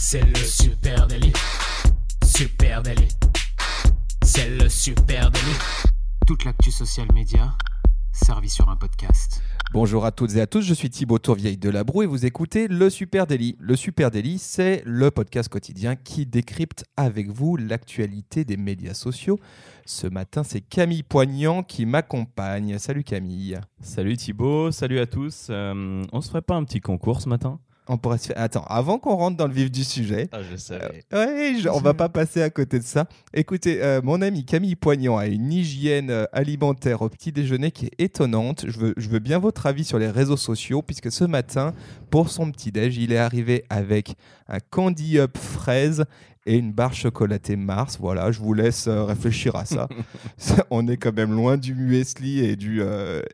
C'est le super délit. Super délit. C'est le super délit. Toute l'actu social média servie sur un podcast. Bonjour à toutes et à tous, je suis Thibaut Tourvieille de Labroue et vous écoutez Le Super Daily. Le Super Daily, c'est le podcast quotidien qui décrypte avec vous l'actualité des médias sociaux. Ce matin, c'est Camille Poignant qui m'accompagne. Salut Camille. Salut Thibaut, salut à tous. Euh, on se ferait pas un petit concours ce matin? On pourrait se faire. Attends, avant qu'on rentre dans le vif du sujet. Ah, je savais. Euh, ouais, on va pas passer à côté de ça. Écoutez, euh, mon ami Camille Poignant a une hygiène euh, alimentaire au petit déjeuner qui est étonnante. Je veux, je veux bien votre avis sur les réseaux sociaux, puisque ce matin, pour son petit déj, il est arrivé avec un candy up fraise et une barre chocolatée Mars. Voilà, je vous laisse réfléchir à ça. on est quand même loin du muesli et du,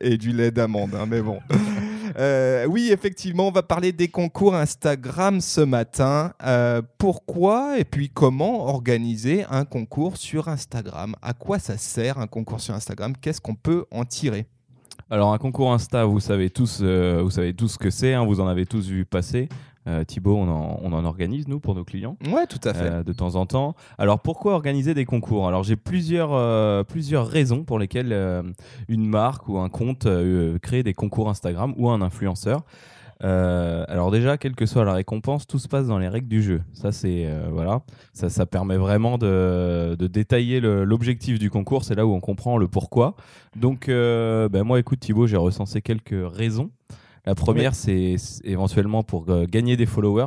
et du lait d'amande, hein, mais bon. Euh, oui, effectivement, on va parler des concours Instagram ce matin. Euh, pourquoi et puis comment organiser un concours sur Instagram? À quoi ça sert un concours sur Instagram? Qu'est-ce qu'on peut en tirer? Alors un concours Insta, vous savez tous, euh, ce que c'est, hein, vous en avez tous vu passer. Euh, Thibaut, on en, organise, nous, pour nos clients. Ouais, tout à fait. Euh, de temps en temps. Alors, pourquoi organiser des concours? Alors, j'ai plusieurs, euh, plusieurs raisons pour lesquelles une marque ou un compte crée des concours Instagram ou un influenceur. alors déjà, quelle que soit la récompense, tout se passe dans les règles du jeu. Ça, c'est voilà, ça, ça permet vraiment de, de détailler l'objectif du concours. C'est là où on comprend le pourquoi. Donc, ben moi, écoute, Thibaut, j'ai recensé quelques raisons. La première, c'est éventuellement pour euh, gagner des followers.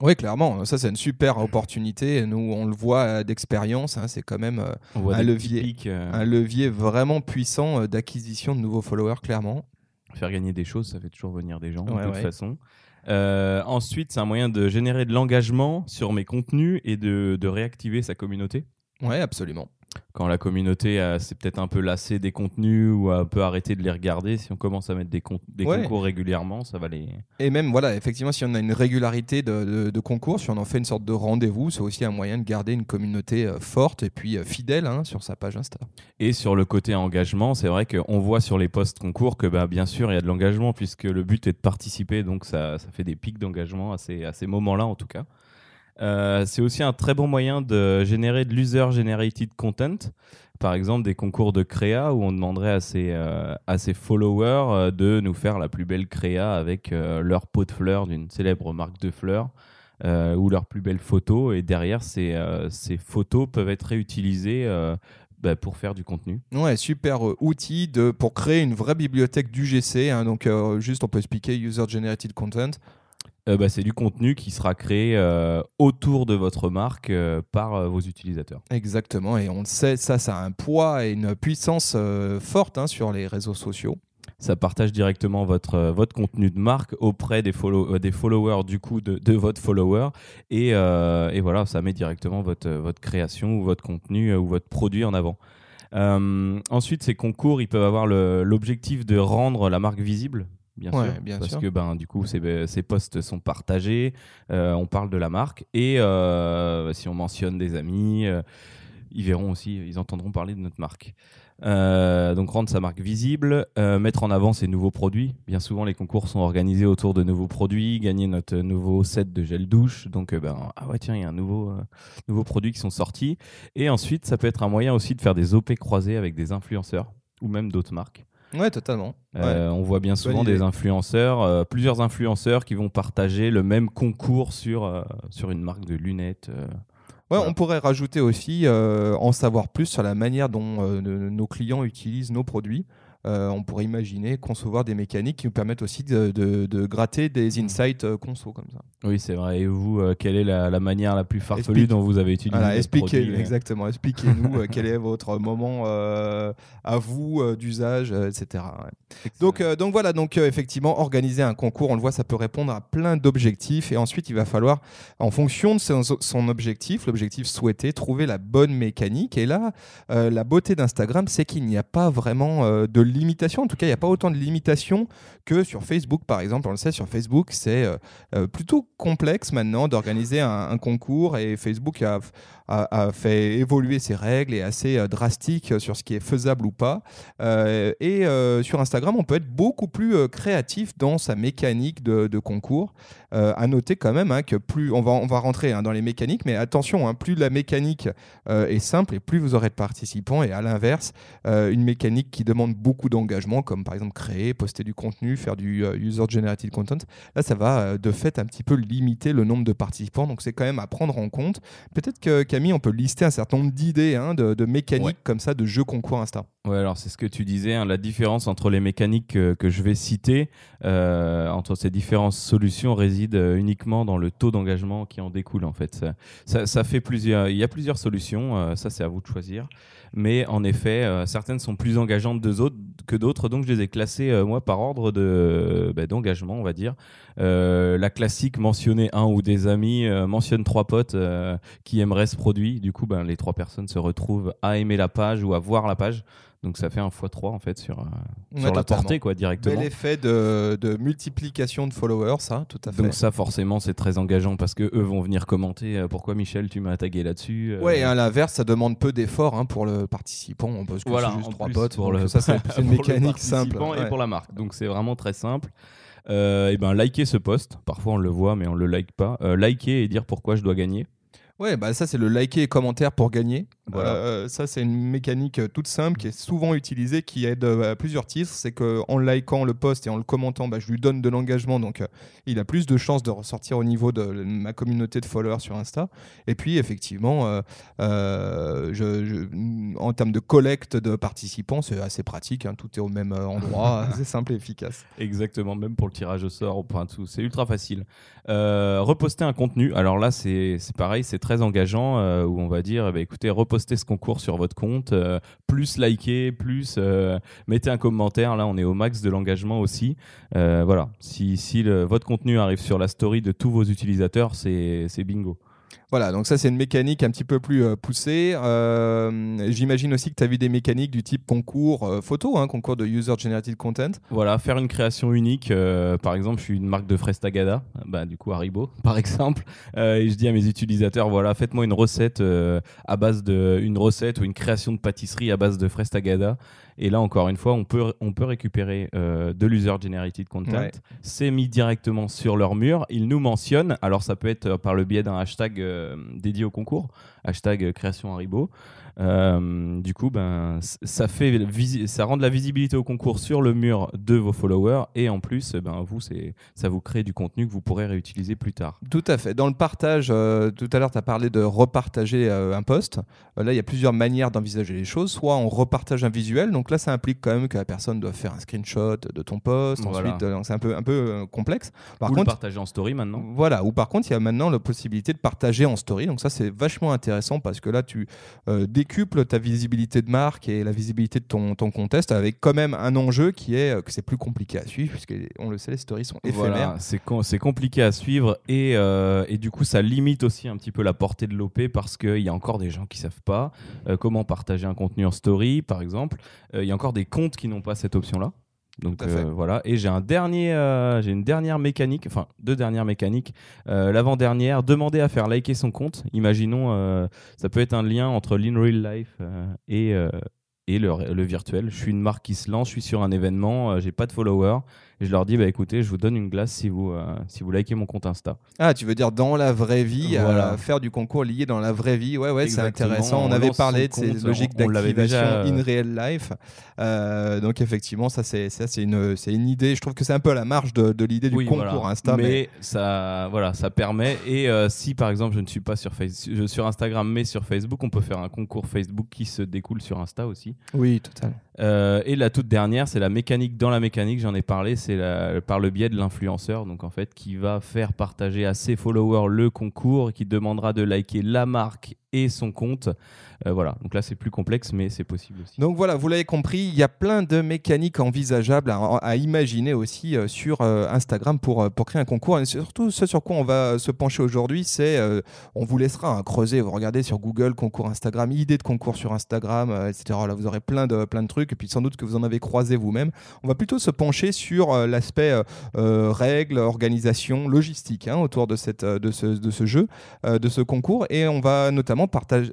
Oui, clairement, ça c'est une super opportunité. Nous, on le voit d'expérience, hein, c'est quand même euh, un, levier, euh. un levier vraiment puissant d'acquisition de nouveaux followers, clairement. Faire gagner des choses, ça fait toujours venir des gens de toute façon. ensuite, c'est un moyen de générer de l'engagement sur mes contenus et de, de réactiver sa communauté. Oui, absolument quand la communauté s'est peut-être un peu lassée des contenus ou a un peu arrêté de les regarder, si on commence à mettre des, des concours régulièrement, ça va les. Et même, voilà, effectivement, si on a une régularité de, de, concours, si on en fait une sorte de rendez-vous, c'est aussi un moyen de garder une communauté euh, forte et puis euh, fidèle hein, sur sa page Insta. Et sur le côté engagement, c'est vrai qu'on voit sur les posts concours que, bah, bien sûr, il y a de l'engagement puisque le but est de participer, donc ça, ça fait des pics d'engagement à ces, à ces moments-là en tout cas. Euh, c'est aussi un très bon moyen de générer de l'user-generated content. Par exemple, des concours de créa où on demanderait à ses, euh, à ses followers euh, de nous faire la plus belle créa avec leur pot de fleurs d'une célèbre marque de fleurs ou leur plus belle photo. Et derrière, ces, ces photos peuvent être réutilisées bah, pour faire du contenu. Ouais, super outil pour créer une vraie bibliothèque d'UGC. Hein, donc, juste, on peut expliquer User Generated Content. Euh, bah, c'est du contenu qui sera créé euh, autour de votre marque euh, par vos utilisateurs. Exactement, et on le sait, ça, ça a un poids et une puissance forte hein, sur les réseaux sociaux. Ça partage directement votre, votre contenu de marque auprès des, follow, des followers du coup de, de votre follower et, et, voilà, ça met directement votre, votre création ou votre contenu ou votre produit en avant. ensuite, ces concours, ils peuvent avoir l'objectif de rendre la marque visible bien sûr, parce que ben du coup ces, ces posts sont partagés, euh, on parle de la marque et euh, si on mentionne des amis, euh, ils verront aussi, ils entendront parler de notre marque. donc rendre sa marque visible, mettre en avant ses nouveaux produits. Bien souvent les concours sont organisés autour de nouveaux produits, gagner notre nouveau set de gel douche. Donc ben ah ouais tiens il y a un nouveau nouveau produit qui sont sortis. Et ensuite ça peut être un moyen aussi de faire des op croisés avec des influenceurs ou même d'autres marques. Ouais, totalement. Euh, on voit bien souvent des influenceurs, euh, plusieurs influenceurs qui vont partager le même concours sur, euh, sur une marque de lunettes. Ouais, on pourrait rajouter aussi en savoir plus sur la manière dont nos clients utilisent nos produits. Euh, on pourrait imaginer concevoir des mécaniques qui nous permettent aussi de, gratter des hmm. insights euh, conso comme ça. Oui, c'est vrai. Et vous, euh, quelle est la, manière la plus farfelue dont vous avez utilisé voilà, expliquez, Exactement. Expliquez-nous quel est votre moment à vous d'usage, etc. Donc, donc voilà. Donc effectivement, organiser un concours, on le voit, ça peut répondre à plein d'objectifs. Et ensuite, il va falloir, en fonction de son, son objectif, l'objectif souhaité, trouver la bonne mécanique. Et là, la beauté d'Instagram, c'est qu'il n'y a pas vraiment de limitations. En tout cas, il n'y a pas autant de limitations que sur Facebook, par exemple. On le sait, sur Facebook, c'est euh, euh, plutôt complexe maintenant d'organiser un, concours et Facebook a a, fait évoluer ses règles et assez euh, drastique sur ce qui est faisable ou pas. Euh, et euh, sur Instagram, on peut être beaucoup plus créatif dans sa mécanique de, concours. À noter quand même hein, que plus on va, on va rentrer hein, dans les mécaniques, mais attention, hein, plus la mécanique est simple et plus vous aurez de participants. Et à l'inverse, une mécanique qui demande beaucoup d'engagement, comme par exemple créer, poster du contenu, faire du user-generated content, là, ça va de fait un petit peu limiter le nombre de participants. Donc c'est quand même à prendre en compte. Peut-être que on peut lister un certain nombre d'idées hein, de, de mécaniques Ouais. comme ça, de jeux concours Insta. Ouais, alors c'est ce que tu disais, hein, la différence entre les mécaniques que, que je vais citer, euh, entre ces différentes solutions réside euh, uniquement dans le taux d'engagement qui en découle en fait. Ça, ça, ça fait plusieurs, il y a plusieurs solutions, euh, ça c'est à vous de choisir. Mais en effet, euh, certaines sont plus engageantes que d'autres, donc je les ai classées euh, moi par ordre de bah, d'engagement, on va dire. Euh, la classique mentionner un ou des amis, euh, mentionne trois potes euh, qui aimeraient ce produit. Du coup, ben, les trois personnes se retrouvent à aimer la page ou à voir la page. Donc ça fait un x3 en fait sur, euh, Ouais, sur la portée quoi directement. Bel effet de, de multiplication de followers, ça, tout à fait. Donc ça forcément c'est très engageant parce que eux vont venir commenter euh, pourquoi Michel tu m'as tagué là-dessus. euh, Ouais, et à l'inverse, ça demande peu d'efforts hein, pour le participant, parce que Voilà, juste trois potes. pour le- ça, c'est une pour le mécanique simple. et ouais. pour la marque. Donc c'est vraiment très simple. Et ben liker ce post. Parfois on le voit mais on le like pas. Liker et dire pourquoi je dois gagner. Ouais, bah ça c'est le liker et commentaire pour gagner. Voilà. Euh, ça c'est une mécanique euh, toute simple qui est souvent utilisée, qui aide euh, à plusieurs titres. C'est que en likant le post et en le commentant, bah, je lui donne de l'engagement, donc euh, il a plus de chances de ressortir au niveau de ma communauté de followers sur Insta. Et puis effectivement, euh, euh, je- je- en termes de collecte de participants, c'est assez pratique. hein, tout est au même euh, endroit, c'est simple et efficace. Exactement, même pour le tirage au sort, au point tout, c'est ultra facile. Euh, reposter un contenu, alors là c'est pareil, c'est très engageant euh, où on va dire, eh ben, écoutez, repostez ce concours sur votre compte, euh, plus liker, plus euh, mettez un commentaire, là on est au max de l'engagement aussi. Voilà, si, si le- votre contenu arrive sur la story de tous vos utilisateurs, c'est bingo. Voilà, donc ça c'est une mécanique un petit peu plus euh, poussée. Euh, J'imagine aussi que tu as vu des mécaniques du type concours euh, photo, hein, concours de User Generated Content. Voilà, faire une création unique. par exemple, je suis une marque de fraises Tagada, bah, du coup Haribo, par exemple, et je dis à mes utilisateurs, voilà, faites-moi une recette à base de une recette ou une création de pâtisserie à base de fraises Tagada. Et là, encore une fois, on peut on peut récupérer de l'user generated content. Ouais. C'est mis directement sur leur mur. Ils nous mentionnent. Alors, ça peut être par le biais d'un hashtag dédié au concours, hashtag euh, création Haribo. Euh, du coup, ben, ça, fait ça rend de la visibilité au concours sur le mur de vos followers et en plus, ben, vous, ça vous crée du contenu que vous pourrez réutiliser plus tard. Tout à fait. Dans le partage, euh, tout à l'heure tu as parlé de repartager euh, un post. Euh, là, il y a plusieurs manières d'envisager les choses. Soit on repartage un visuel, donc là ça implique quand même que la personne doit faire un screenshot de ton post. Voilà. Ensuite, c'est un peu, un peu complexe. Par Ou le contre, partager en story maintenant. Voilà, ou par contre, il y a maintenant la possibilité de partager en story. Donc ça, c'est vachement intéressant parce que là, tu décuples ta visibilité de marque et la visibilité de ton, ton contest avec quand même un enjeu qui est euh, que c'est plus compliqué à suivre puisque, on le sait, les stories sont éphémères. Voilà, c'est com- c'est compliqué à suivre et, euh, et du coup ça limite aussi un petit peu la portée de l'OP parce qu'il y a encore des gens qui savent pas euh, comment partager un contenu en story par exemple. Il y a encore des comptes qui n'ont pas cette option-là. Donc euh, voilà, et j'ai un dernier, euh, j'ai une dernière mécanique, enfin deux dernières mécaniques. Euh, L'avant-dernière, demander à faire liker son compte. Imaginons, ça peut être un lien entre l'in real life et, et le, le virtuel. Je suis une marque qui se lance, je suis sur un événement, j'ai pas de followers, et je leur dis bah écoutez, je vous donne une glace si vous euh, si vous likez mon compte Insta. Ah, tu veux dire dans la vraie vie, euh, faire du concours lié dans la vraie vie. Ouais, ouais, c'est intéressant. On, On avait parlé de ces compte, logiques d'activation in real life. Euh, donc effectivement, ça c'est ça c'est une c'est une idée. Je trouve que c'est un peu à la marge de, de l'idée du Oui, concours voilà. Insta. mais, ça voilà, ça permet et euh, si par exemple je ne suis pas sur Face- je- sur Instagram mais sur Facebook, on peut faire un concours Facebook qui se découle sur Insta aussi. oui, total. Euh, et la toute dernière, c'est la mécanique dans la mécanique, j'en ai parlé, c'est par le biais de l'influenceur, donc en fait qui va faire partager à ses followers le concours, qui demandera de liker la marque et son compte. Euh, voilà, donc là c'est plus complexe, mais c'est possible aussi. Donc voilà, vous l'avez compris, il y a plein de mécaniques envisageables à, imaginer aussi euh, sur euh, Instagram pour, pour créer un concours. Et surtout, ce sur quoi on va se pencher aujourd'hui, c'est, on vous laissera hein, creuser, vous regardez sur Google, concours Instagram, idées de concours sur Instagram, etc. Là, vous aurez plein de, plein de trucs, et puis sans doute que vous en avez croisé vous-même. On va plutôt se pencher sur l'aspect règles, organisation, logistique hein, autour de, cette, de, ce, de ce jeu, de ce concours, et on va notamment notamment partage,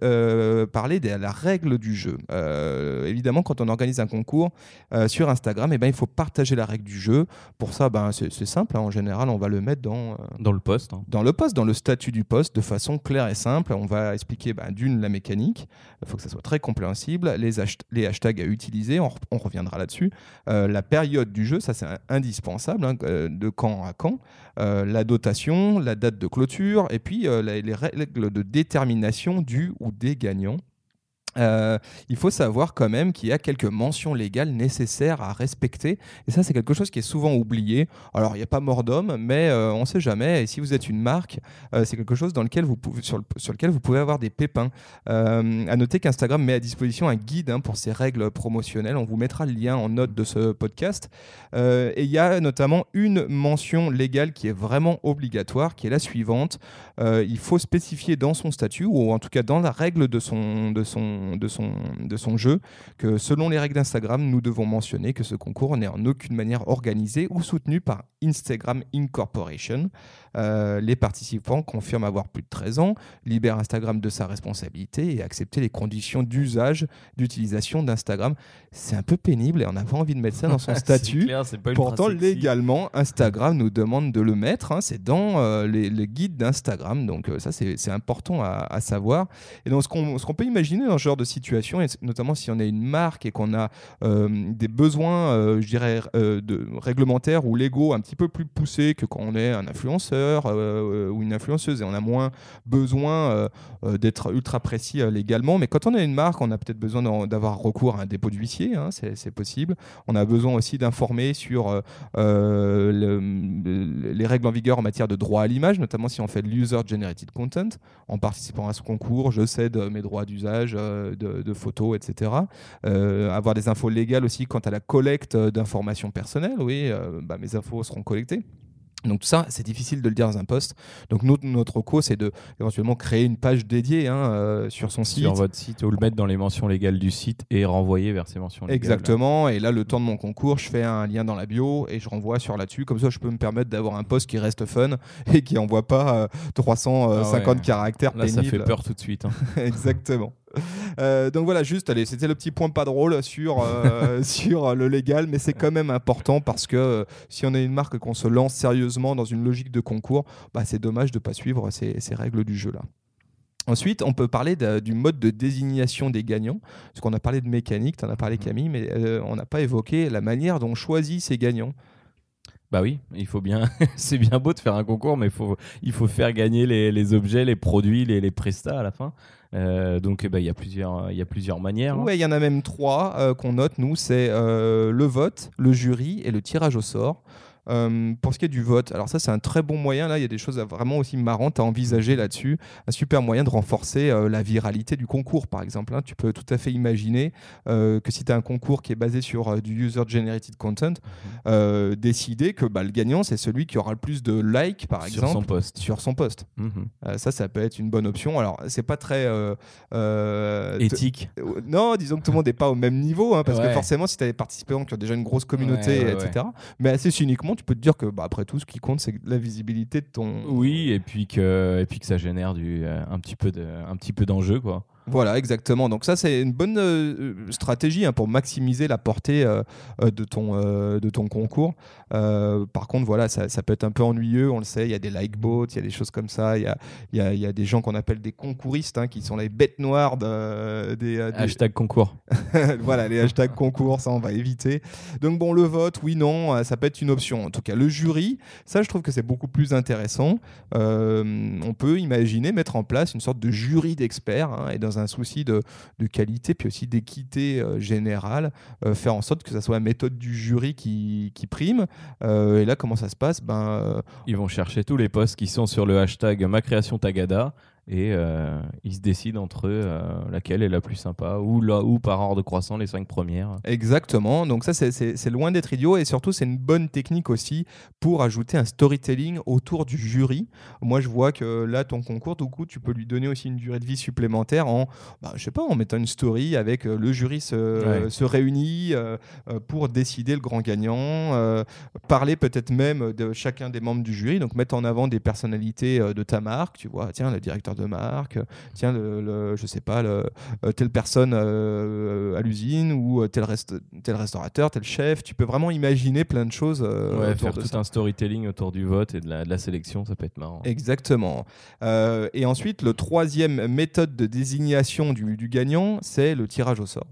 parler de la règle du jeu. évidemment, quand on organise un concours sur Instagram, eh ben, il faut partager la règle du jeu. Pour ça, ben, c'est simple. Hein. En général, on va le mettre dans, dans le poste. Hein. Dans le poste, dans le statut du poste, de façon claire et simple. On va expliquer ben, d'une la mécanique. Il faut que ça soit très compréhensible. Les, les hashtags à utiliser, on, reviendra là-dessus. la période du jeu, ça c'est indispensable, hein, de quand à quand. la dotation, la date de clôture, et puis les règles de détermination du ou des gagnants. Euh, il faut savoir quand même qu'il y a quelques mentions légales nécessaires à respecter. Et ça, c'est quelque chose qui est souvent oublié. Alors, il n'y a pas mort d'homme, mais euh, on ne sait jamais. Et si vous êtes une marque, euh, c'est quelque chose dans lequel vous pouvez, sur, lequel vous pouvez avoir des pépins. à noter qu'Instagram met à disposition un guide hein, pour ces règles promotionnelles. On vous mettra le lien en note de ce podcast. et il y a notamment une mention légale qui est vraiment obligatoire, qui est la suivante. il faut spécifier dans son statut, ou en tout cas dans la règle de son, de son de son, de son jeu que selon les règles d'Instagram, nous devons mentionner que ce concours n'est en aucune manière organisé ou soutenu par Instagram Incorporation. Euh, les participants confirment avoir plus de 13 ans, libèrent Instagram de sa responsabilité et accepter les conditions d'usage, d'utilisation d'Instagram. C'est un peu pénible et on n'a pas envie de mettre ça dans son statut. Pourtant, légalement, Instagram nous demande de le mettre. Hein. c'est dans euh, les, guides d'Instagram. Donc euh, ça, c'est important à, à, savoir. Et donc, ce qu'on peut imaginer dans ce genre de situation, et notamment si on est une marque et qu'on a des besoins, je dirais, de, réglementaires ou légaux un petit peu plus poussés que quand on est un influenceur, euh, ou une influenceuse et on a moins besoin euh, euh, d'être ultra précis légalement. Mais quand on a une marque, on a peut-être besoin d'avoir recours à un dépôt d'huissier, hein, c'est possible. On a besoin aussi d'informer sur les règles en vigueur en matière de droit à l'image, notamment si on fait de l'user-generated content. En participant à ce concours, je cède mes droits d'usage de, photos, etc. avoir des infos légales aussi quant à la collecte d'informations personnelles. Oui, bah, mes infos seront collectées. Donc tout ça, c'est difficile de le dire dans un poste. Donc notre, notre recours, c'est de éventuellement créer une page dédiée hein, euh, sur son site. Sur votre site, ou le mettre dans les mentions légales du site et renvoyer vers ces mentions légales. Exactement. Et là, le temps de mon concours, je fais un lien dans la bio et je renvoie sur là-dessus. Comme ça, je peux me permettre d'avoir un poste qui reste fun et qui n'envoie pas 350 euh, ah caractères là, Ça fait peur tout de suite. Hein. Exactement. Euh, donc voilà, juste, allez, c'était le petit point pas drôle sur, euh, sur le légal, mais c'est quand même important parce que euh, si on est une marque et qu'on se lance sérieusement dans une logique de concours, bah, c'est dommage de ne pas suivre ces, ces, règles du jeu-là. Ensuite, on peut parler du mode de désignation des gagnants, parce qu'on a parlé de mécanique, tu en as parlé Camille, mais on n'a pas évoqué la manière dont on choisit ces gagnants. Bah oui, il faut bien. c'est bien beau de faire un concours, mais il faut, faire gagner les, les objets, les produits, les, les prestats à la fin. Euh, donc eh ben, il y, a plusieurs, y a plusieurs manières. Hein. Oui, il y en a même trois euh, qu'on note, nous, c'est euh, le vote, le jury et le tirage au sort. Euh, pour ce qui est du vote, alors ça c'est un très bon moyen, là il y a des choses vraiment aussi marrantes à envisager là-dessus, un super moyen de renforcer euh, la viralité du concours par exemple. Hein. Tu peux tout à fait imaginer euh, que si tu as un concours qui est basé sur du user-generated content, mhm. décider que bah, le gagnant c'est celui qui aura le plus de likes par exemple sur son poste. Sur son poste. Mhm. ça, ça peut être une bonne option. Alors c'est pas très... Éthique. Non, disons que tout le monde n'est pas au même niveau, hein, parce que forcément si tu as des participants qui ont déjà une grosse communauté, etc. Mais assez cyniquement, tu peux te dire que bah, après tout, ce qui compte, c'est la visibilité de ton. Oui, et puis que, et puis que ça génère du, euh, un petit peu d'enjeu, quoi. Voilà, exactement. Donc ça, c'est une bonne euh, stratégie hein, pour maximiser la portée euh, euh, de, ton, de ton concours. par contre, voilà, ça, peut être un peu ennuyeux, on le sait, il y a des like bots, il y a des choses comme ça, il y a, y a, y a des gens qu'on appelle des concouristes, hein, qui sont les bêtes noires de, des, Hashtag concours. voilà, les hashtags concours, ça, on va éviter. Donc bon, le vote, oui, non, ça peut être une option. En tout cas, le jury, ça, je trouve que c'est beaucoup plus intéressant. on peut imaginer mettre en place une sorte de jury d'experts, hein, et dans un souci de, qualité, puis aussi d'équité euh, générale, euh, faire en sorte que ça soit la méthode du jury qui, prime. Euh, et là, comment ça se passe? Ben, Ils vont chercher tous les posts qui sont sur le hashtag ma création tagada et euh, ils se décident entre eux euh, laquelle est la plus sympa ou, là, ou par ordre croissant les cinq premières. Exactement, donc ça c'est loin d'être idiot et surtout c'est une bonne technique aussi pour ajouter un storytelling autour du jury. Moi je vois que là ton concours, du coup tu peux lui donner aussi une durée de vie supplémentaire en, bah, je sais pas, en mettant une story avec euh, le jury se, se réunit pour décider le grand gagnant, parler peut-être même de chacun des membres du jury, donc mettre en avant des personnalités de ta marque, tu vois, tiens le directeur de marque, tiens, le, le- je sais pas, le, euh, telle personne euh, à l'usine ou euh, tel, rest- tel restaurateur, tel chef. Tu peux vraiment imaginer plein de choses Ouais, autour faire de tout ça. un storytelling autour du vote et de la, de la sélection, ça peut être marrant. Exactement. Et ensuite, le troisième méthode de désignation du, du gagnant, c'est le tirage au sort.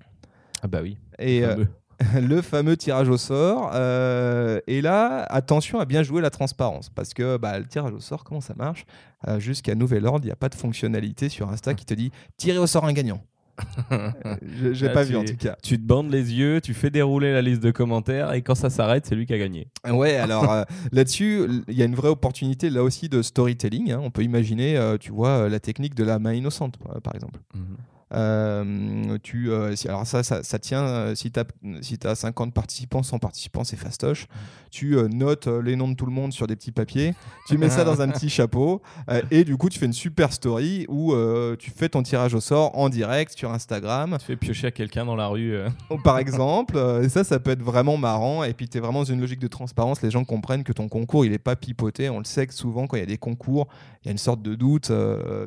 Ah bah oui. Et euh. le fameux tirage au sort. euh, et là, attention à bien jouer la transparence, parce que bah, le tirage au sort, comment ça marche Euh, Jusqu'à nouvel ordre, il n'y a pas de fonctionnalité sur Insta qui te dit tirer au sort un gagnant. Je- J'ai Ah, pas tu- vu en tout cas. Tu te bandes les yeux, tu fais dérouler la liste de commentaires et quand ça s'arrête, c'est lui qui a gagné. Ouais, alors euh, là-dessus, il y a une vraie opportunité là aussi de storytelling. hein. On peut imaginer, tu vois, la technique de la main innocente, par exemple. Euh, tu, euh, si- alors ça, ça, ça tient, euh, si tu as, si t'as 50 participants, 100 participants, c'est fastoche. Tu notes les noms de tout le monde sur des petits papiers, tu mets ça dans un petit chapeau, et du coup, tu fais une super story où tu fais ton tirage au sort en direct sur Instagram, Tu fais piocher à quelqu'un dans la rue. euh. par exemple. et ça, ça peut être vraiment marrant. Et puis, tu es vraiment dans une logique de transparence. Les gens comprennent que ton concours, il n'est pas pipoté. On le sait que souvent, quand il y a des concours, il y a une sorte de doute,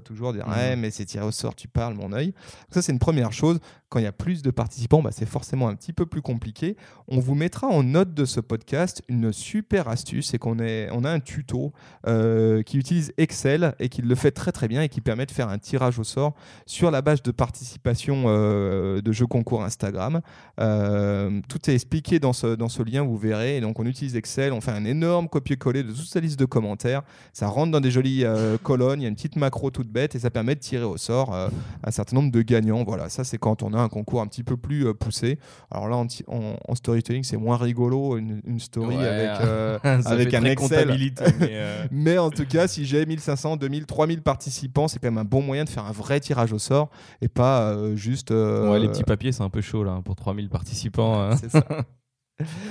toujours dire, Mhm. ouais, mais c'est tiré au sort, tu parles, mon œil. Ça, c'est une première chose. Quand il y a plus de participants, bah, c'est forcément un petit peu plus compliqué. On vous mettra en note de ce podcast une super astuce, c'est qu'on a un tuto euh, qui utilise Excel et qui le fait très très bien et qui permet de faire un tirage au sort sur la base de participation euh, de jeux concours Instagram. Euh, tout est expliqué dans ce, lien, vous verrez. Et donc on utilise Excel, on fait un énorme copier-coller de toute sa liste de commentaires. Ça rentre dans des jolies colonnes, il y a une petite macro toute bête et ça permet de tirer au sort un certain nombre de gagnants. Voilà, ça c'est quand on a un concours un petit peu plus euh, poussé. Alors là, en, ti- en- en storytelling, c'est moins rigolo, une, une story Ouais. avec, euh, avec un Excel. comptabilité, mais, euh, Mais en tout cas, si j'ai 1500, 2000, 3000 participants, c'est quand même un bon moyen de faire un vrai tirage au sort et pas euh, juste. euh, ouais, les petits papiers, c'est un peu chaud là hein, pour 3000 participants. hein. c'est ça.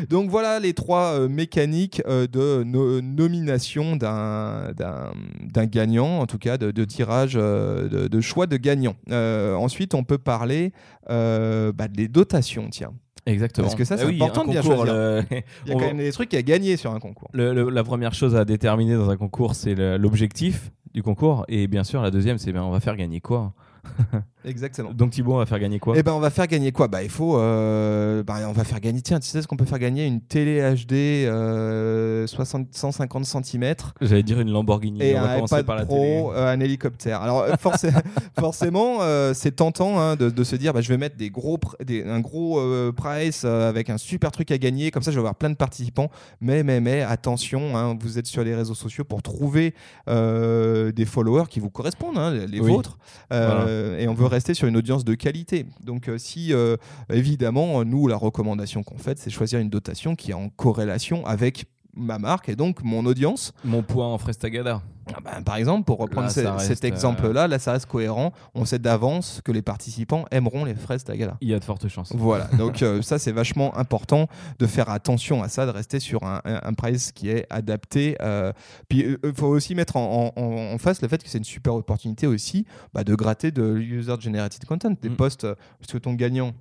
Donc voilà les trois euh, mécaniques euh, de no- nomination d'un- d'un d'un gagnant, en tout cas de, de tirage, euh, de, de choix de gagnant. Euh, ensuite, on peut parler euh, bah, des dotations, tiens. Exactement. Parce que ça, Ah c'est oui, important de bien concours, choisir. le- Il y a quand va- même des trucs à gagner sur un concours. le- le- la première chose à déterminer dans un concours, c'est l'objectif du concours. Et bien sûr, la deuxième, c'est ben, on va faire gagner quoi? Exactement. Donc Thibaut, on va faire gagner quoi Eh ben, on va faire gagner quoi? Bah, il faut. euh, bah, on va faire gagner. Tiens, tu sais ce qu'on peut faire gagner? Une télé HD euh, 60, 150 cm J'allais dire une Lamborghini. et on va un commencer iPad par la Pro, télé. euh, un hélicoptère. Alors euh, forcé- forcément, euh, c'est tentant hein, de, de se dire, bah, je vais mettre des gros, des- un gros price avec un super truc à gagner. Comme ça, je vais avoir plein de participants. Mais mais mais attention, hein, vous êtes sur les réseaux sociaux pour trouver des followers qui vous correspondent, hein, les Oui. vôtres. Et on veut rester sur une audience de qualité. Donc euh, si euh, évidemment, nous, la recommandation qu'on fait, c'est choisir une dotation qui est en corrélation avec ma marque et donc mon audience. Mon poids en Frestagada. Ah ben, par exemple, pour reprendre Là, ce- ça reste, cet euh, exemple-là, là, ça reste cohérent. On sait d'avance que les participants aimeront les fraises Tagada. Il y a de fortes chances. Voilà, donc euh, ça c'est vachement important de faire attention à ça, de rester sur un, un, un price qui est adapté. euh. Puis il faut aussi mettre en, en- en- en face le fait que c'est une super opportunité aussi bah, de gratter de user-generated content, des Mm. posts, parce que ton gagnant,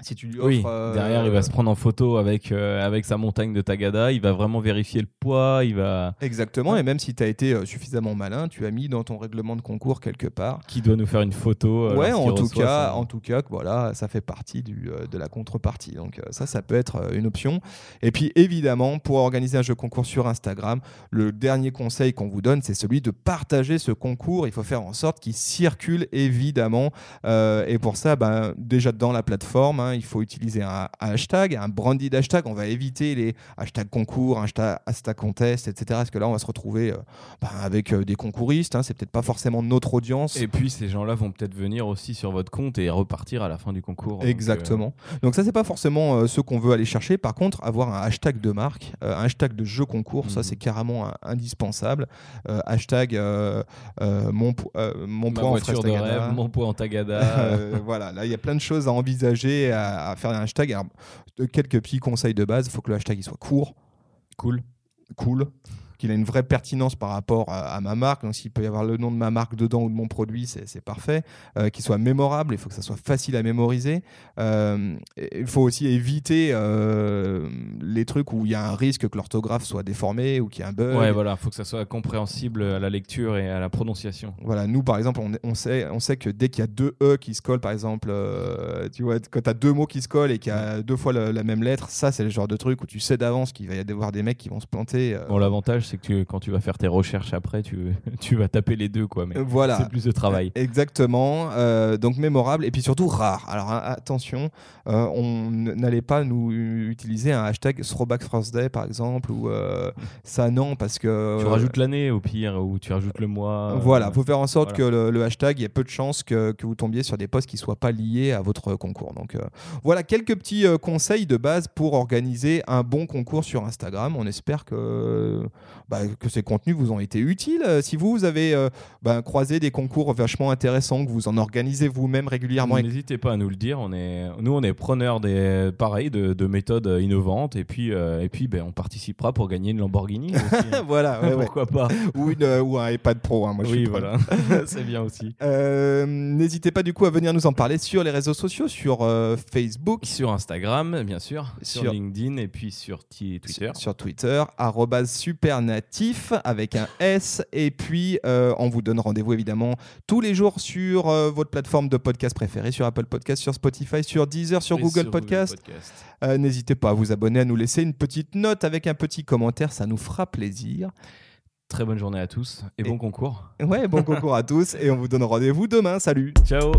si tu lui offres... Oui, euh, derrière, il va se prendre en photo avec, euh, avec sa montagne de Tagada. Il va vraiment vérifier le poids. Il va. Exactement, et même si tu as été euh, suffisamment malin, tu as mis dans ton règlement de concours quelque part Qui doit nous faire une photo euh, ouais, en tout reçoit cas, son- en tout cas, voilà, ça fait partie du, euh, de la contrepartie. Donc euh, ça, ça peut être euh, une option. Et puis évidemment, pour organiser un jeu concours sur Instagram, le dernier conseil qu'on vous donne, c'est celui de partager ce concours. Il faut faire en sorte qu'il circule évidemment. Euh, et pour ça, ben, déjà dans la plateforme, hein, il faut utiliser un, un hashtag, un branded hashtag. On va éviter les hashtags concours, hashtag, hashtag contest, etc. Parce que là, on va se retrouver euh, ben, avec euh, des concouristes. Hein, c'est peut-être pas forcément notre audience. Et puis, ces gens-là vont peut-être venir aussi sur votre compte et repartir à la fin du concours. Donc, euh, Exactement. Donc ça, c'est pas forcément ce qu'on veut aller chercher. Par contre, avoir un hashtag de marque, un hashtag de jeu concours, ça Mhm. c'est carrément indispensable. Hashtag mon, po- mon ma point en de rêve, mon poids en Tagada. Voilà, là il y a plein de choses à envisager, à, à faire un hashtag. Alors, quelques petits conseils de base, il faut que le hashtag il soit court, cool. cool, qu'il a une vraie pertinence par rapport à, ma marque. Donc s'il peut y avoir le nom de ma marque dedans ou de mon produit, c'est parfait. Euh, qu'il soit mémorable, il faut que ça soit facile à mémoriser. Euh, il faut aussi éviter euh, les trucs où il y a un risque que l'orthographe soit déformée ou qu'il y ait un bug. Ouais, voilà, il faut que ça soit compréhensible à la lecture et à la prononciation. Voilà, nous par exemple, on, on sait, on sait que dès qu'il y a deux E qui se collent, par exemple, tu vois, quand tu as deux mots qui se collent et qu'il y a deux fois la, même lettre, ça c'est le genre de truc où tu sais d'avance qu'il va y avoir des mecs qui vont se planter. Bon, l'avantage c'est que quand tu vas faire tes recherches après, tu, tu vas taper les deux, quoi. Mais voilà. c'est plus de travail. Exactement. Euh, donc mémorable et puis surtout rare. Alors attention, euh, on n'allait pas nous utiliser un hashtag Throwback Thursday par exemple ou euh, ça non parce que tu rajoutes l'année au pire ou tu rajoutes le mois. Voilà, faut faire en sorte que le, hashtag, il y ait peu de chances que, que, vous tombiez sur des posts qui soient pas liés à votre concours. Donc voilà quelques petits conseils de base pour organiser un bon concours sur Instagram. On espère que bah, que ces contenus vous ont été utiles. Si vous, vous avez bah, croisé des concours vachement intéressant, que vous en organisez vous-même régulièrement. N'hésitez pas à nous le dire. On est, nous, on est preneurs des, pareil, de, méthodes innovantes et puis, euh, et puis ben, on participera pour gagner une Lamborghini. Hein. voilà, pourquoi pas. Ou, une, euh, ou un iPad Pro. Hein, moi, oui, voilà, c'est bien aussi. Euh, n'hésitez pas du coup à venir nous en parler sur les réseaux sociaux, sur Facebook, sur Instagram, bien sûr, sur, LinkedIn et puis sur Twitter. Sur, Twitter, supernatif avec un S. Et puis, on vous donne rendez-vous évidemment tous les jours sur euh, votre plateforme de podcast préférée, sur Apple Podcast, sur Spotify, sur Deezer, sur Google Podcast. Euh, n'hésitez pas à vous abonner, à nous laisser une petite note avec un petit commentaire, ça nous fera plaisir. Très bonne journée à tous et, bon concours. Ouais, bon concours à tous et on vous donne rendez-vous demain. Salut. Ciao.